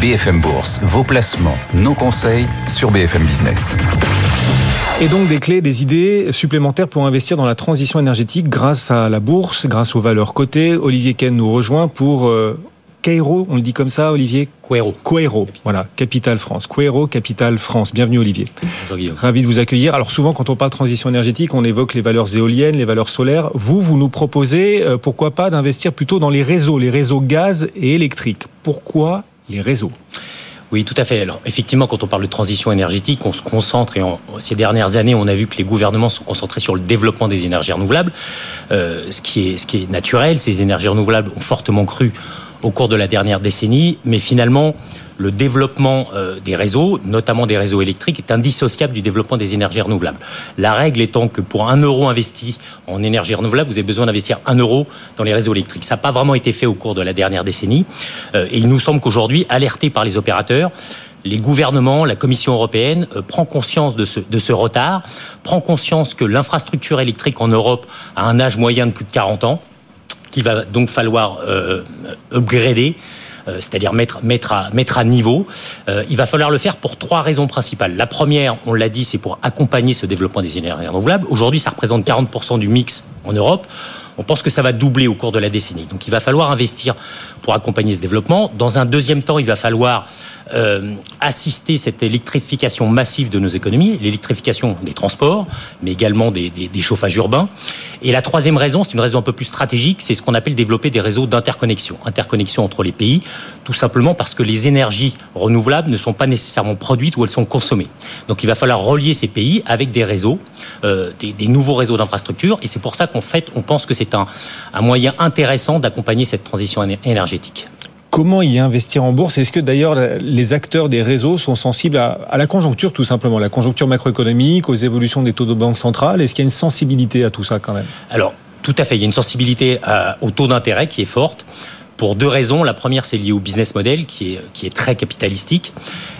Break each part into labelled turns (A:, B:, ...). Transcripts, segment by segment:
A: BFM Bourse, vos placements, nos conseils sur BFM Business.
B: Et donc des clés, des idées supplémentaires pour investir dans la transition énergétique grâce à la bourse, grâce aux valeurs cotées. Olivier Ken nous rejoint pour euh, on le dit comme ça, Olivier?
C: Quero.
B: Quero, voilà, Capital France. Quero, Capital France. Bienvenue, Olivier.
C: Bonjour,
B: Ravi de vous accueillir. Alors, souvent, quand on parle transition énergétique, on évoque les valeurs éoliennes, les valeurs solaires. Vous, vous nous proposez, euh, pourquoi pas, d'investir plutôt dans les réseaux, les réseaux gaz et électriques. Pourquoi les réseaux
C: oui, tout à fait. Alors, effectivement, quand on parle de transition énergétique, on se concentre, et ces dernières années, on a vu que les gouvernements sont concentrés sur le développement des énergies renouvelables, euh, ce, qui est, ce qui est naturel. Ces énergies renouvelables ont fortement cru au cours de la dernière décennie, mais finalement, le développement euh, des réseaux, notamment des réseaux électriques, est indissociable du développement des énergies renouvelables. La règle étant que pour un euro investi en énergie renouvelable, vous avez besoin d'investir un euro dans les réseaux électriques. Ça n'a pas vraiment été fait au cours de la dernière décennie. Euh, et il nous semble qu'aujourd'hui, alertés par les opérateurs, les gouvernements, la Commission européenne euh, prend conscience de ce, de ce retard, prend conscience que l'infrastructure électrique en Europe a un âge moyen de plus de 40 ans qu'il va donc falloir euh, upgrader euh, c'est-à-dire mettre, à niveau. Euh, il va falloir le faire pour trois raisons principales. La première, on l'a dit, c'est pour accompagner ce développement des énergies renouvelables. Aujourd'hui, ça représente 40% du mix en Europe. On pense que ça va doubler au cours de la décennie. Donc il va falloir investir pour accompagner ce développement. Dans un deuxième temps, il va falloir euh, assister cette électrification massive de nos économies, l'électrification des transports, mais également des, des, chauffages urbains. Et la troisième raison, c'est une raison un peu plus stratégique, c'est ce qu'on appelle développer des réseaux d'interconnexion, interconnexion entre les pays, tout simplement parce que les énergies renouvelables ne sont pas nécessairement produites ou elles sont consommées. Donc il va falloir relier ces pays avec des réseaux, euh, des, des, nouveaux réseaux d'infrastructures, et c'est pour ça qu'en fait, on pense que c'est un, un moyen intéressant d'accompagner cette transition énergétique.
B: Comment y investir en bourse? Est-ce que d'ailleurs les acteurs des réseaux sont sensibles à, la conjoncture tout simplement, la conjoncture macroéconomique, aux évolutions des taux de banque centrale Est-ce qu'il y a une sensibilité à tout ça quand même?
C: Alors, tout à fait. Il y a une sensibilité au taux d'intérêt qui est forte pour deux raisons. La première, c'est lié au business model qui est, qui est très capitalistique.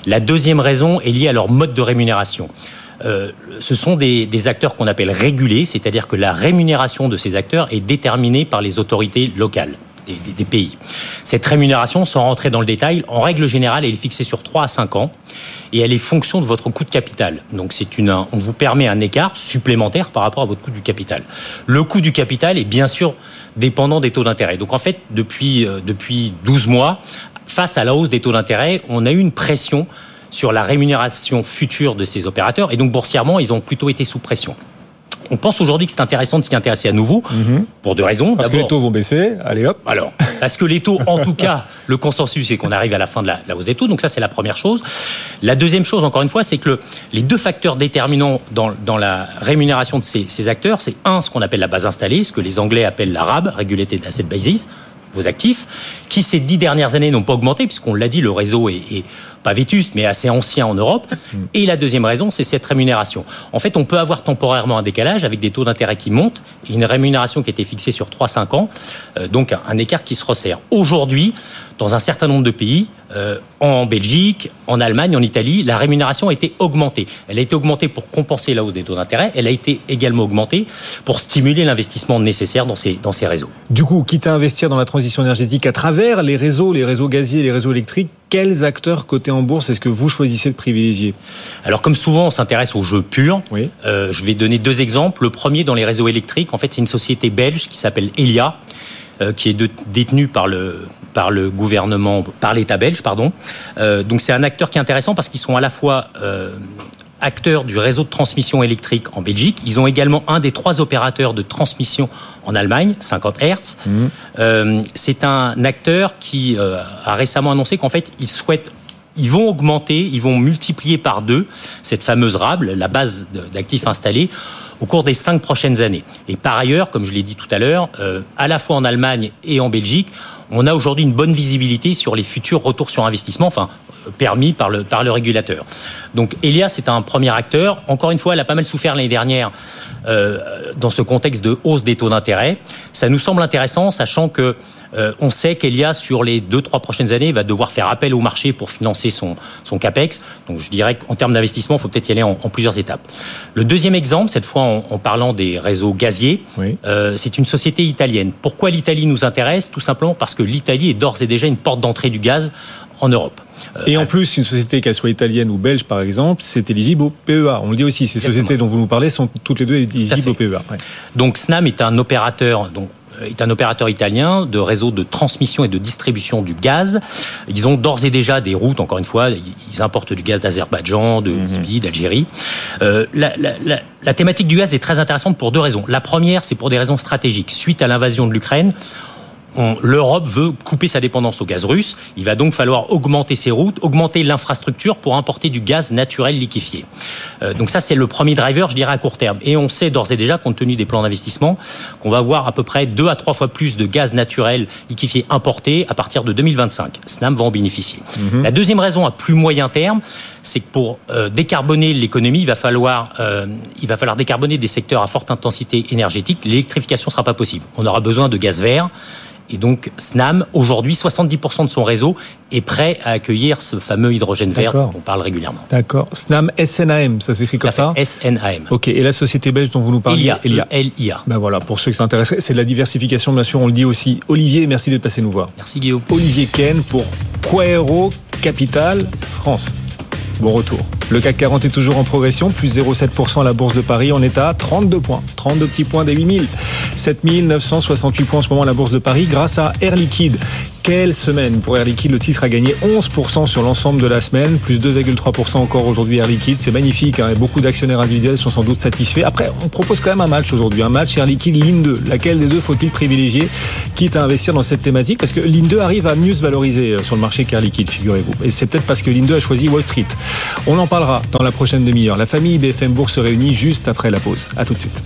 C: La deuxième raison est liée à leur mode de rémunération. Euh, ce sont des, acteurs qu'on appelle régulés, c'est-à-dire que la rémunération de ces acteurs est déterminée par les autorités locales des, pays. Cette rémunération, sans rentrer dans le détail, en règle générale, elle est fixée sur 3 à 5 ans et elle est fonction de votre coût de capital. Donc c'est une, on vous permet un écart supplémentaire par rapport à votre coût du capital. Le coût du capital est bien sûr dépendant des taux d'intérêt. Donc en fait, depuis, euh, depuis 12 mois, face à la hausse des taux d'intérêt, on a eu une pression sur la rémunération future de ces opérateurs et donc boursièrement, ils ont plutôt été sous pression. On pense aujourd'hui que c'est intéressant de s'y intéresser à nouveau, mhm. pour deux raisons.
B: Parce que les taux vont baisser, allez hop.
C: Alors, parce que les taux, en tout cas, le consensus, c'est qu'on arrive à la fin de la, hausse des taux, donc ça c'est la première chose. La deuxième chose, encore une fois, c'est que les deux facteurs déterminants dans, dans la rémunération de ces, ces acteurs, c'est un, ce qu'on appelle la base installée, ce que les Anglais appellent la RAB, Regulated Asset Basis, vos actifs, qui ces dix dernières années n'ont pas augmenté, puisqu'on l'a dit, le réseau est, pas vétuste, mais assez ancien en Europe. Et la deuxième raison, c'est cette rémunération. En fait, on peut avoir temporairement un décalage avec des taux d'intérêt qui montent et une rémunération qui était fixée sur 3-5 ans, euh, donc un écart qui se resserre. Aujourd'hui, dans un certain nombre de pays, euh, en Belgique, en Allemagne, en Italie, la rémunération a été augmentée. Elle a été augmentée pour compenser la hausse des taux d'intérêt. Elle a été également augmentée pour stimuler l'investissement nécessaire dans ces, dans ces réseaux.
B: Du coup, quitte à investir dans la transition énergétique à travers les réseaux, les réseaux gaziers, les réseaux électriques, quels acteurs cotés en bourse est-ce que vous choisissez de privilégier?
C: Alors comme souvent on s'intéresse aux jeux purs, oui. euh, je vais donner deux exemples. Le premier dans les réseaux électriques, en fait c'est une société belge qui s'appelle Elia, euh, qui est détenue par le par le gouvernement, par l'État belge, pardon. Euh, donc c'est un acteur qui est intéressant parce qu'ils sont à la fois euh, acteurs du réseau de transmission électrique en Belgique. Ils ont également un des trois opérateurs de transmission en Allemagne, 50 Hertz. Mhm. Euh, c'est un acteur qui a récemment annoncé qu'en fait, ils souhaitent ils vont augmenter, ils vont multiplier par deux cette fameuse RABLE, la base d'actifs installés, au cours des cinq prochaines années. Et par ailleurs, comme je l'ai dit tout à l'heure, euh, à la fois en Allemagne et en Belgique, on a aujourd'hui une bonne visibilité sur les futurs retours sur investissement, enfin permis par le, par le régulateur. Donc Elia, c'est un premier acteur. Encore une fois, elle a pas mal souffert l'année dernière euh, dans ce contexte de hausse des taux d'intérêt. Ça nous semble intéressant, sachant que euh, on sait qu'Elia, sur les deux, trois prochaines années, va devoir faire appel au marché pour financer son, son CAPEX. Donc je dirais qu'en termes d'investissement, il faut peut-être y aller en, plusieurs étapes. Le deuxième exemple, cette fois en, parlant des réseaux gaziers, euh, c'est une société italienne. Pourquoi l'Italie nous intéresse? Tout simplement parce que l'Italie est d'ores et déjà une porte d'entrée du gaz en Europe.
B: Et en plus, une société, qu'elle soit italienne ou belge, par exemple, c'est éligible au PEA. On le dit aussi, ces
C: Exactement.
B: sociétés dont vous nous parlez sont toutes les deux éligibles au PEA. Ouais.
C: Donc Snam est un opérateur, donc euh, est un opérateur italien de réseau de transmission et de distribution du gaz. Ils ont d'ores et déjà des routes, encore une fois, ils importent du gaz d'Azerbaïdjan, de Libye, d'Algérie. Euh, la, la, la, la thématique du gaz est très intéressante pour deux raisons. La première, c'est pour des raisons stratégiques. Suite à l'invasion de l'Ukraine, l'Europe veut couper sa dépendance au gaz russe. Il va donc falloir augmenter ses routes, augmenter l'infrastructure pour importer du gaz naturel liquéfié. Euh, donc ça, c'est le premier driver, je dirais, à court terme. Et on sait d'ores et déjà, compte tenu des plans d'investissement, qu'on va avoir à peu près deux à trois fois plus de gaz naturel liquéfié importé à partir de 2025. Snam va en bénéficier. La deuxième raison à plus moyen terme, c'est que pour euh, décarboner l'économie, il va falloir, euh, il va falloir décarboner des secteurs à forte intensité énergétique. L'électrification sera pas possible. On aura besoin de gaz vert. Et donc, Snam, aujourd'hui, 70% de son réseau est prêt à accueillir ce fameux hydrogène vert dont on parle régulièrement.
B: D'accord. Snam SNAM, ça s'écrit comme ça
C: SNAM.
B: Ok. Et la société belge dont vous nous parliez
C: Elia. Elia.
B: Ben voilà, pour ceux qui s'intéressent, c'est de la diversification, bien sûr, on le dit aussi. Olivier, merci d'être passé nous voir.
C: Merci Guillaume.
B: Olivier Ken pour Quaero Capital France. Bon retour. Le CAC 40 est toujours en progression, plus 0,7% à la Bourse de Paris. On est à 32 points, 32 petits points des 8000. 7968 points en ce moment à la Bourse de Paris grâce à Air Liquide. Quelle semaine pour Air Liquide Le titre a gagné 11% sur l'ensemble de la semaine, plus 2,3% encore aujourd'hui Air Liquide. C'est magnifique hein, beaucoup d'actionnaires individuels sont sans doute satisfaits. Après, on propose quand même un match aujourd'hui, un match Air Liquide Ligne 2. Laquelle des deux faut-il privilégier quitte à investir dans cette thématique? Parce que Ligne 2 arrive à mieux se valoriser euh, sur le marché qu'Air Liquide, figurez-vous. Et c'est peut-être parce que Ligne 2 a choisi Wall Street. On en parlera dans la prochaine demi-heure. La famille BFM Bourse se réunit juste après la pause. À tout de suite.